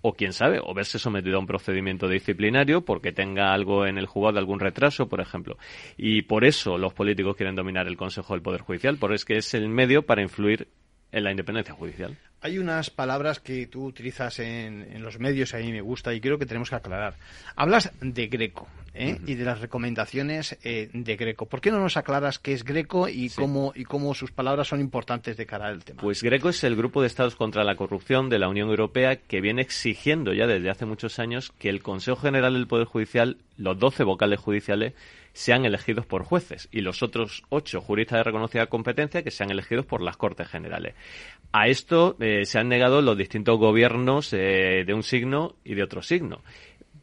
o quién sabe, o verse sometido a un procedimiento disciplinario porque tenga algo en el juzgado, algún retraso, por ejemplo. Y por eso los políticos quieren dominar el Consejo del Poder Judicial, porque es que es el medio para influir en la independencia judicial. Hay unas palabras que tú utilizas en, los medios, a mí me gusta y creo que tenemos que aclarar. Hablas de Greco ¿eh? y de las recomendaciones eh, de Greco. ¿Por qué no nos aclaras qué es Greco y, cómo, y cómo sus palabras son importantes de cara al tema? Pues Greco es el grupo de Estados contra la corrupción de la Unión Europea que viene exigiendo ya desde hace muchos años que el Consejo General del Poder Judicial, los 12 vocales judiciales, sean elegidos por jueces y los otros ocho juristas de reconocida competencia que sean elegidos por las Cortes Generales. A esto eh, se han negado los distintos gobiernos eh, de un signo y de otro signo.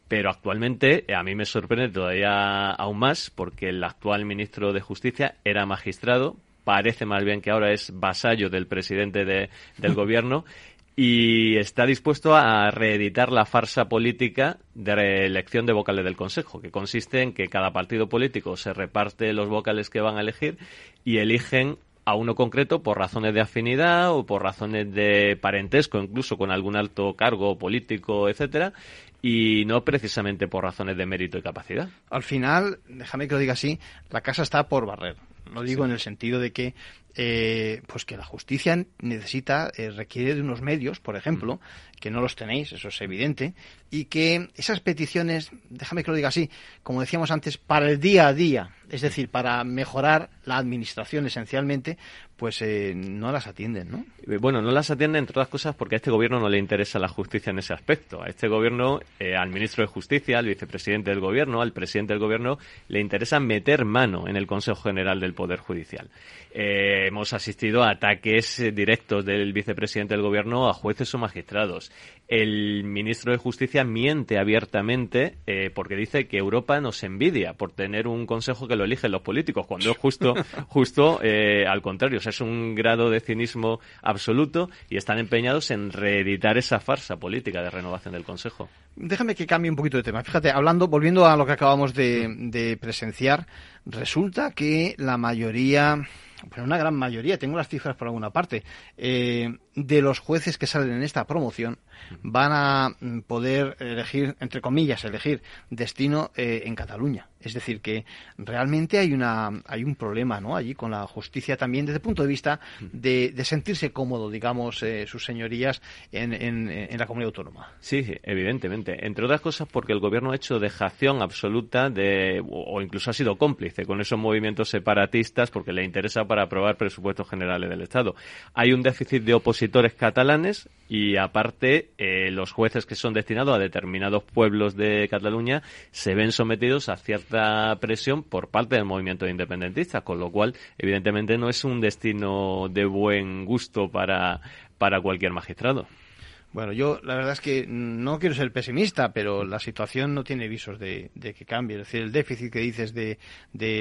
Pero actualmente eh, a mí me sorprende todavía aún más porque el actual ministro de Justicia era magistrado, parece más bien que ahora es vasallo del presidente del [laughs] gobierno y está dispuesto a reeditar la farsa política de elección de vocales del Consejo, que consiste en que cada partido político se reparte los vocales que van a elegir y eligen a uno concreto por razones de afinidad o por razones de parentesco, incluso con algún alto cargo político, etcétera, y no precisamente por razones de mérito y capacidad. Al final, déjame que lo diga así, la casa está por barrer. Lo digo en el sentido de que eh, pues que la justicia necesita, eh, requiere de unos medios, por ejemplo, mm. Que no los tenéis, eso es evidente, y que esas peticiones, déjame que lo diga así, como decíamos antes, para el día a día, es decir, para mejorar la administración esencialmente, pues eh, no las atienden, ¿no? Bueno, no las atienden, entre otras cosas, porque a este gobierno no le interesa la justicia en ese aspecto. A este gobierno, al ministro de Justicia, al vicepresidente del gobierno, al presidente del gobierno, le interesa meter mano en el Consejo General del Poder Judicial. Eh, hemos asistido a ataques eh, directos del vicepresidente del gobierno a jueces o magistrados. El ministro de Justicia miente abiertamente eh, porque dice que Europa nos envidia por tener un consejo que lo eligen los políticos, cuando es justo, [laughs] justo eh, al contrario. O sea, es un grado de cinismo absoluto y están empeñados en reeditar esa farsa política de renovación del consejo. Déjame que cambie un poquito de tema. Fíjate, hablando, volviendo a lo que acabamos de presenciar, resulta que la mayoría bueno, una gran mayoría, tengo las cifras por alguna parte, eh, de los jueces que salen en esta promoción van a mm, poder elegir, entre comillas, elegir destino eh, en Cataluña. Es decir, que realmente hay una hay un problema, ¿no? Allí con la justicia también desde el punto de vista de, sentirse cómodo, digamos, eh, sus señorías en, en, la comunidad autónoma. Sí, evidentemente. Entre otras cosas porque el gobierno ha hecho dejación absoluta de o incluso ha sido cómplice con esos movimientos separatistas porque le interesa para aprobar presupuestos generales del Estado. Hay un déficit de opositores catalanes y aparte eh, los jueces que son destinados a determinados pueblos de Cataluña se ven sometidos a cierta presión por parte del movimiento independentista, con lo cual evidentemente no es un destino de buen gusto para, para cualquier magistrado. Bueno, yo la verdad es que no quiero ser pesimista, pero la situación no tiene visos de, que cambie. Es decir, el déficit que dices de,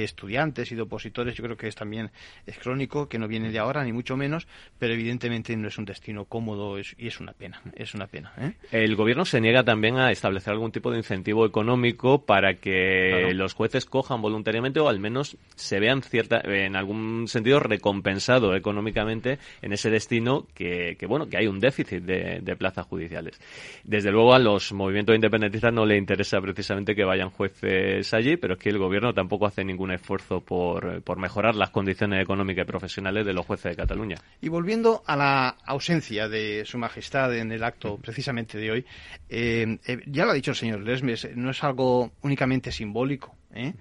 estudiantes y de opositores, yo creo que es también es crónico, que no viene de ahora, ni mucho menos, pero evidentemente no es un destino cómodo y es una pena. Es una pena. ¿eh? El gobierno se niega también a establecer algún tipo de incentivo económico para que los jueces cojan voluntariamente o al menos se vean cierta, en algún sentido recompensado económicamente en ese destino que, bueno, que hay un déficit de, de plazas judiciales. Desde luego a los movimientos independentistas no le interesa precisamente que vayan jueces allí, pero es que el gobierno tampoco hace ningún esfuerzo por, mejorar las condiciones económicas y profesionales de los jueces de Cataluña. Y volviendo a la ausencia de Su Majestad en el acto precisamente de hoy, eh, eh, ya lo ha dicho el señor Lesmes, no es algo únicamente simbólico, ¿eh?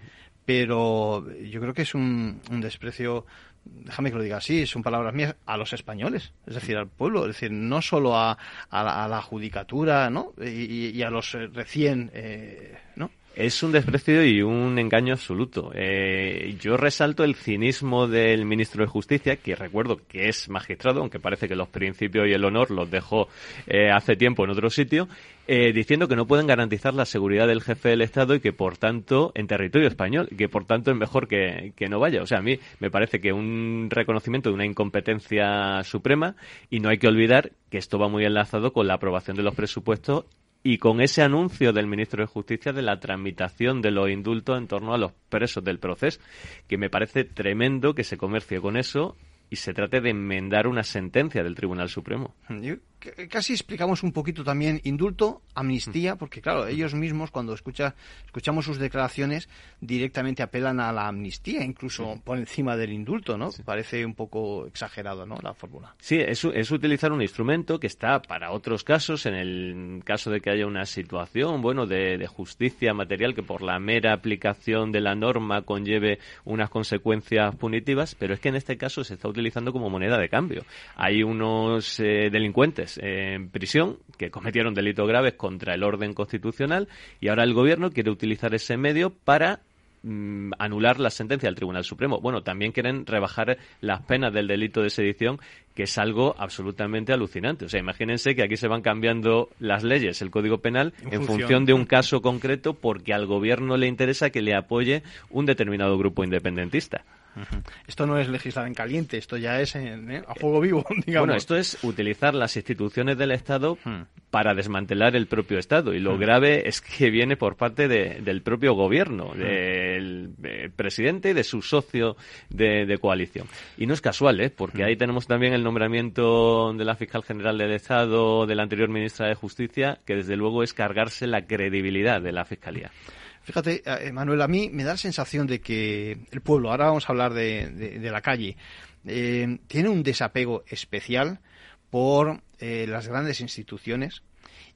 pero yo creo que es un, un desprecio déjame que lo diga así, son palabras mías, a los españoles, es decir, al pueblo, es decir, no solo a, a, la, judicatura, ¿no? Y, a los eh, recién, eh, ¿no? Es un desprecio y un engaño absoluto. Eh, yo resalto el cinismo del ministro de Justicia, que recuerdo que es magistrado, aunque parece que los principios y el honor los dejó eh, hace tiempo en otro sitio, eh, diciendo que no pueden garantizar la seguridad del jefe del Estado y que, por tanto, en territorio español, que por tanto es mejor que, que no vaya. O sea, a mí me parece que un reconocimiento de una incompetencia suprema y no hay que olvidar que esto va muy enlazado con la aprobación de los presupuestos y con ese anuncio del ministro de Justicia de la tramitación de los indultos en torno a los presos del proceso, que me parece tremendo que se comercie con eso y se trate de enmendar una sentencia del Tribunal Supremo casi explicamos un poquito también indulto, amnistía, porque claro, ellos mismos cuando escucha, escuchamos sus declaraciones directamente apelan a la amnistía, incluso por encima del indulto, ¿no? Parece un poco exagerado, ¿no? La fórmula. Sí, es, es utilizar un instrumento que está para otros casos, en el caso de que haya una situación, bueno, de, de justicia material que por la mera aplicación de la norma conlleve unas consecuencias punitivas, pero es que en este caso se está utilizando como moneda de cambio. Hay unos eh, delincuentes en prisión que cometieron delitos graves contra el orden constitucional y ahora el gobierno quiere utilizar ese medio para mm, anular la sentencia del Tribunal Supremo. Bueno, también quieren rebajar las penas del delito de sedición, que es algo absolutamente alucinante. O sea, imagínense que aquí se van cambiando las leyes, el Código Penal, en, función de un caso concreto, porque al gobierno le interesa que le apoye un determinado grupo independentista. Esto no es legislar en caliente, esto ya es ¿eh? a fuego vivo, [laughs] digamos. Bueno, esto es utilizar las instituciones del Estado hmm. para desmantelar el propio Estado. Y lo hmm. grave es que viene por parte del propio gobierno, hmm. del, presidente y de su socio de, coalición. Y no es casual, ¿eh? porque ahí tenemos también el nombramiento de la fiscal general del Estado, de la anterior ministra de Justicia, que desde luego es cargarse la credibilidad de la fiscalía. Fíjate, eh, Manuel, a mí me da la sensación de que el pueblo, ahora vamos a hablar de, la calle, eh, tiene un desapego especial por eh, las grandes instituciones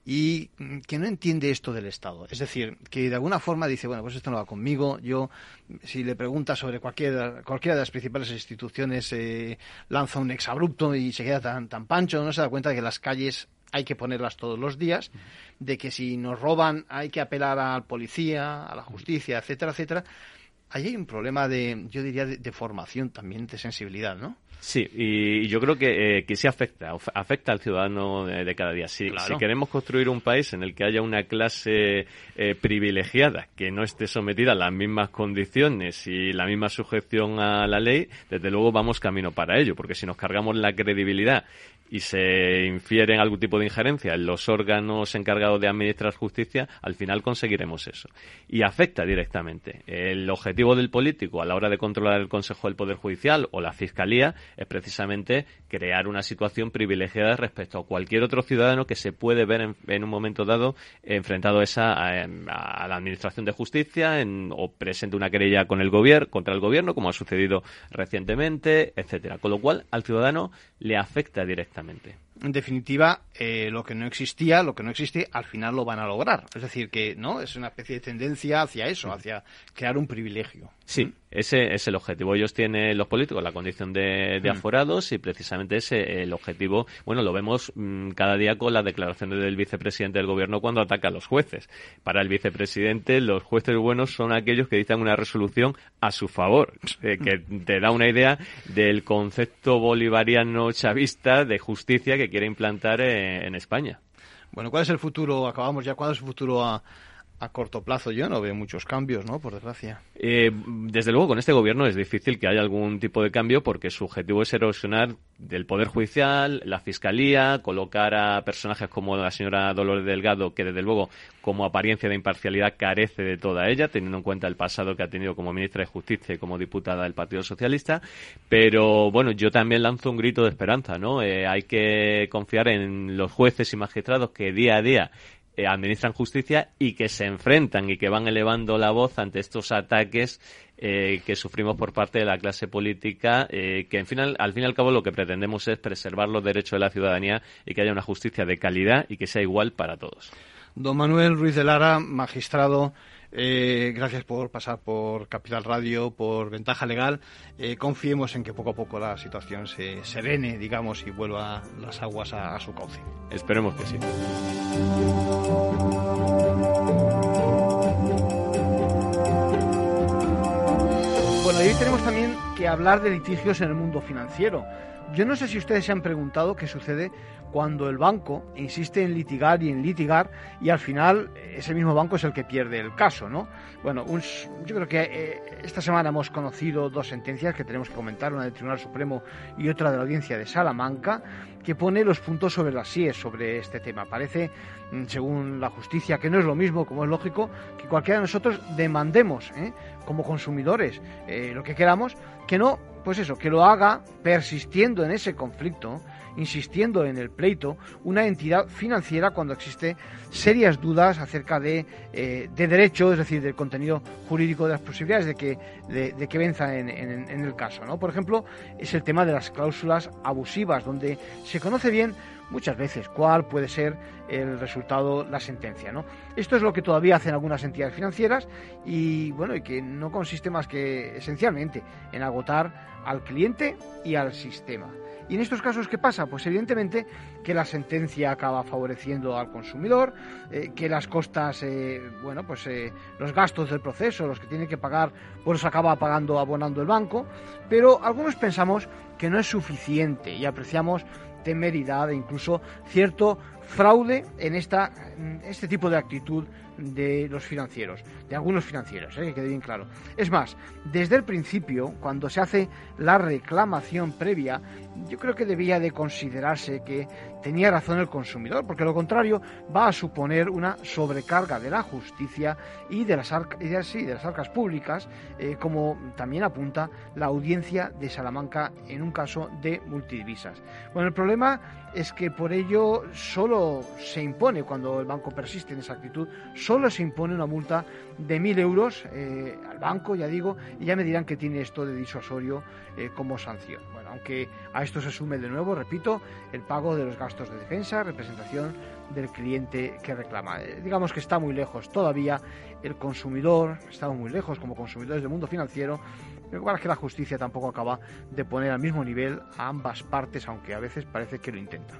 y que no entiende esto del Estado. Es decir, que de alguna forma dice, bueno, pues esto no va conmigo. Yo, si le pregunta sobre cualquiera, cualquiera de las principales instituciones, lanza un exabrupto y se queda tan, tan pancho, no se da cuenta de que las calles hay que ponerlas todos los días, de que si nos roban hay que apelar al policía, a la justicia, etcétera, etcétera. Ahí hay un problema de, yo diría, de, formación también, de sensibilidad, ¿no? Sí, y yo creo que, que sí afecta, afecta al ciudadano de, cada día. Si, si, queremos construir un país en el que haya una clase privilegiada que no esté sometida a las mismas condiciones y la misma sujeción a la ley, desde luego vamos camino para ello, porque si nos cargamos la credibilidad y se infiere algún tipo de injerencia en los órganos encargados de administrar justicia, al final conseguiremos eso. Y afecta directamente. El objetivo del político a la hora de controlar el Consejo del Poder Judicial o la Fiscalía es precisamente crear una situación privilegiada respecto a cualquier otro ciudadano que se puede ver en, un momento dado enfrentado a, esa, a, la Administración de Justicia o presente una querella con el gobierno, contra el gobierno, como ha sucedido recientemente, etcétera. Con lo cual, al ciudadano le afecta directamente. En definitiva, eh, lo que no existía, lo que no existe, al final lo van a lograr. Es decir, que no es una especie de tendencia hacia eso, hacia crear un privilegio. Sí, ese es el objetivo. Ellos tienen, los políticos, la condición de, de aforados y precisamente ese el objetivo. Bueno, lo vemos mm, cada día con las declaraciones del vicepresidente del gobierno cuando ataca a los jueces. Para el vicepresidente, los jueces buenos son aquellos que dictan una resolución a su favor, [laughs] eh, que te da una idea del concepto bolivariano chavista de justicia que quiere implantar eh, en, España. Bueno, ¿cuál es el futuro? Acabamos ya. ¿Cuál es el futuro a, a corto plazo yo no veo muchos cambios, ¿no? Por desgracia. Eh, desde luego, con este gobierno es difícil que haya algún tipo de cambio porque su objetivo es erosionar del Poder Judicial, la Fiscalía, colocar a personajes como la señora Dolores Delgado, que desde luego, como apariencia de imparcialidad, carece de toda ella, teniendo en cuenta el pasado que ha tenido como ministra de Justicia y como diputada del Partido Socialista. Pero bueno, yo también lanzo un grito de esperanza, ¿no? Eh, hay que confiar en los jueces y magistrados que día a día eh, administran justicia y que se enfrentan y que van elevando la voz ante estos ataques eh, que sufrimos por parte de la clase política, eh, que en final, al fin y al cabo lo que pretendemos es preservar los derechos de la ciudadanía y que haya una justicia de calidad y que sea igual para todos. Don Manuel Ruiz de Lara, magistrado eh, gracias por pasar por Capital Radio, por Ventaja Legal. Eh, confiemos en que poco a poco la situación se serene, digamos, y vuelva las aguas a, su cauce. Esperemos que sí. Bueno, hoy tenemos también que hablar de litigios en el mundo financiero. Yo no sé si ustedes se han preguntado qué sucede cuando el banco insiste en litigar y en litigar y al final ese mismo banco es el que pierde el caso, ¿no? Bueno, yo creo que eh, esta semana hemos conocido dos sentencias que tenemos que comentar, una del Tribunal Supremo y otra de la Audiencia de Salamanca, que pone los puntos sobre las síes sobre este tema. Parece, mm, según la justicia, que no es lo mismo, como es lógico, que cualquiera de nosotros demandemos, ¿eh? como consumidores, eh, lo que queramos, que no, pues eso, que lo haga persistiendo en ese conflicto insistiendo en el pleito, una entidad financiera cuando existe serias dudas acerca de, eh, de derecho, es decir, del contenido jurídico de las posibilidades de que, de, que venza en, en, el caso. ¿no? Por ejemplo, es el tema de las cláusulas abusivas, donde se conoce bien muchas veces cuál puede ser el resultado, la sentencia. ¿no? Esto es lo que todavía hacen algunas entidades financieras y bueno, y que no consiste más que esencialmente en agotar al cliente y al sistema. Y en estos casos, ¿qué pasa? Pues evidentemente que la sentencia acaba favoreciendo al consumidor, eh, que las costas, eh, bueno, pues eh, los gastos del proceso, los que tiene que pagar, pues los acaba pagando, abonando el banco, pero algunos pensamos que no es suficiente y apreciamos temeridad e incluso cierto fraude en esta, este tipo de actitud de los financieros, de algunos financieros, ¿eh? que quede bien claro. Es más, desde el principio, cuando se hace la reclamación previa, yo creo que debía de considerarse que tenía razón el consumidor, porque lo contrario va a suponer una sobrecarga de la justicia y de las, de las arcas públicas, eh, como también apunta la audiencia de Salamanca en un caso de multidivisas. Bueno, el problema es que por ello solo se impone, cuando el banco persiste en esa actitud, solo se impone una multa de mil euros eh, al banco, ya digo, y ya me dirán que tiene esto de disuasorio eh, como sanción. Bueno, aunque a esto se sume de nuevo, repito, el pago de los gastos de defensa, representación del cliente que reclama. Eh, digamos que está muy lejos todavía el consumidor, estamos muy lejos como consumidores del mundo financiero, igual es que la justicia tampoco acaba de poner al mismo nivel a ambas partes, aunque a veces parece que lo intentan.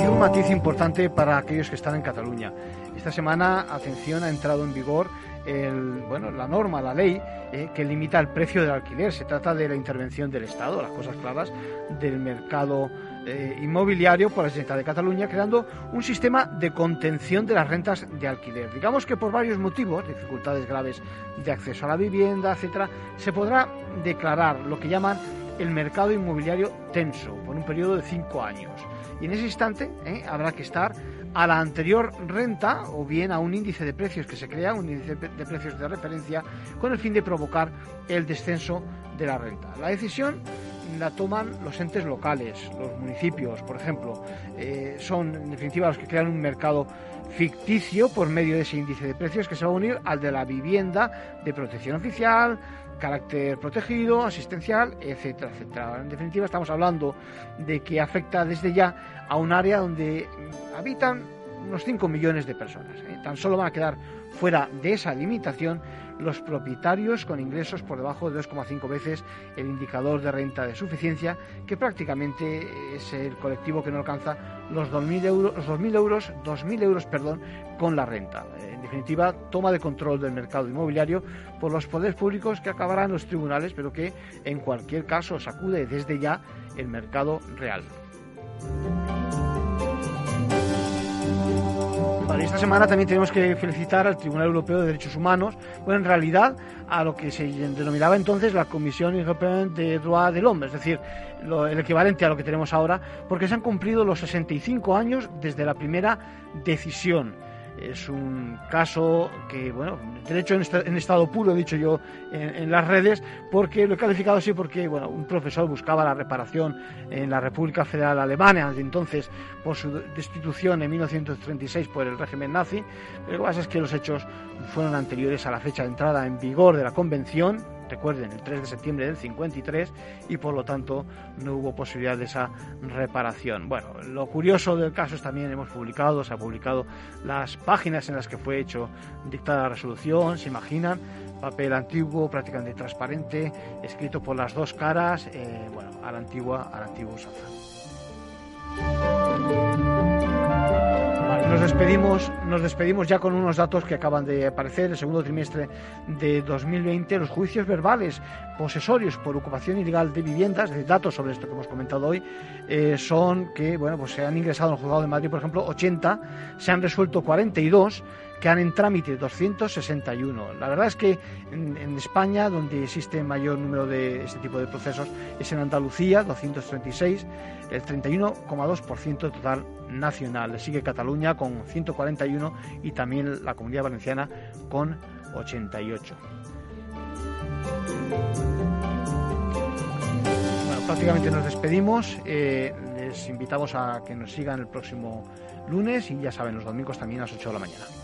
Y un matiz importante para aquellos que están en Cataluña. Esta semana, atención, ha entrado en vigor la norma, la ley eh, que limita el precio del alquiler. Se trata de la intervención del Estado, las cosas claras, del mercado eh, inmobiliario por la Generalitat de Cataluña, creando un sistema de contención de las rentas de alquiler. Digamos que por varios motivos, dificultades graves de acceso a la vivienda, etcétera, se podrá declarar lo que llaman el mercado inmobiliario tenso por un periodo de cinco años. Y en ese instante eh, habrá que estar a la anterior renta o bien a un índice de precios que se crea, un índice de precios de referencia, con el fin de provocar el descenso de la renta. La decisión la toman los entes locales, los municipios, por ejemplo. Eh, son, en definitiva, los que crean un mercado ficticio por medio de ese índice de precios que se va a unir al de la vivienda de protección oficial, carácter protegido, asistencial, etcétera, etcétera. En definitiva, estamos hablando de que afecta desde ya a un área donde habitan unos 5 millones de personas. ¿eh? Tan solo van a quedar fuera de esa limitación los propietarios con ingresos por debajo de 2,5 veces el indicador de renta de suficiencia, que prácticamente es el colectivo que no alcanza los 2.000 euros, los 2.000 euros, 2.000 euros perdón, con la renta. En definitiva, toma de control del mercado inmobiliario por los poderes públicos que acabarán los tribunales, pero que en cualquier caso sacude desde ya el mercado real esta semana también tenemos que felicitar al Tribunal Europeo de Derechos Humanos, bueno, en realidad a lo que se denominaba entonces la Comisión Europea de Droit de l'Homme, es decir, el equivalente a lo que tenemos ahora, porque se han cumplido los 65 años desde la primera decisión es un caso que, bueno, derecho en, estado puro, he dicho yo en, las redes, porque lo he calificado así porque, bueno, un profesor buscaba la reparación en la República Federal Alemana, de entonces por su destitución en 1936 por el régimen nazi, pero lo que pasa es que los hechos fueron anteriores a la fecha de entrada en vigor de la convención, recuerden, el 3 de septiembre del 53 y por lo tanto no hubo posibilidad de esa reparación. Bueno, lo curioso del caso es también hemos publicado, se ha publicado las páginas en las que fue hecho dictada la resolución, se imaginan, papel antiguo, prácticamente transparente, escrito por las dos caras, eh, bueno, a la antigua, a la. Nos despedimos, nos despedimos ya con unos datos que acaban de aparecer. El segundo trimestre de 2020, los juicios verbales posesorios por ocupación ilegal de viviendas, de datos sobre esto que hemos comentado hoy, eh, son que bueno, pues se han ingresado en el juzgado de Madrid, por ejemplo, 80, se han resuelto 42 quedan en trámite 261. La verdad es que en, España, donde existe mayor número de este tipo de procesos, es en Andalucía, 236, el 31,2% total nacional. Le sigue Cataluña con 141 y también la Comunidad Valenciana con 88. Bueno, prácticamente nos despedimos. Eh, les invitamos a que nos sigan el próximo lunes y ya saben, los domingos también a las 8 de la mañana.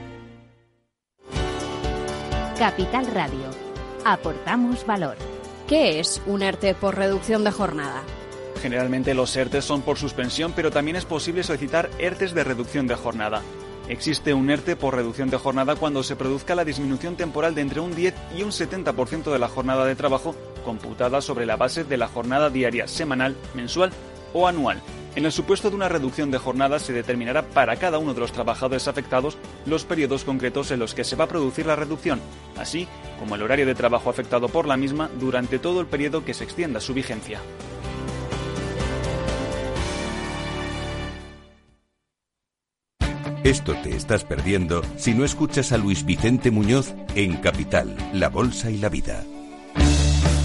Capital Radio. Aportamos valor. ¿Qué es un ERTE por reducción de jornada? Generalmente los ERTES son por suspensión, pero también es posible solicitar ERTES de reducción de jornada. Existe un ERTE por reducción de jornada cuando se produzca la disminución temporal de entre un 10 y un 70% de la jornada de trabajo computada sobre la base de la jornada diaria, semanal, mensual o anual. En el supuesto de una reducción de jornada se determinará para cada uno de los trabajadores afectados los periodos concretos en los que se va a producir la reducción, así como el horario de trabajo afectado por la misma durante todo el periodo que se extienda su vigencia. Esto te estás perdiendo si no escuchas a Luis Vicente Muñoz en Capital, La Bolsa y la Vida.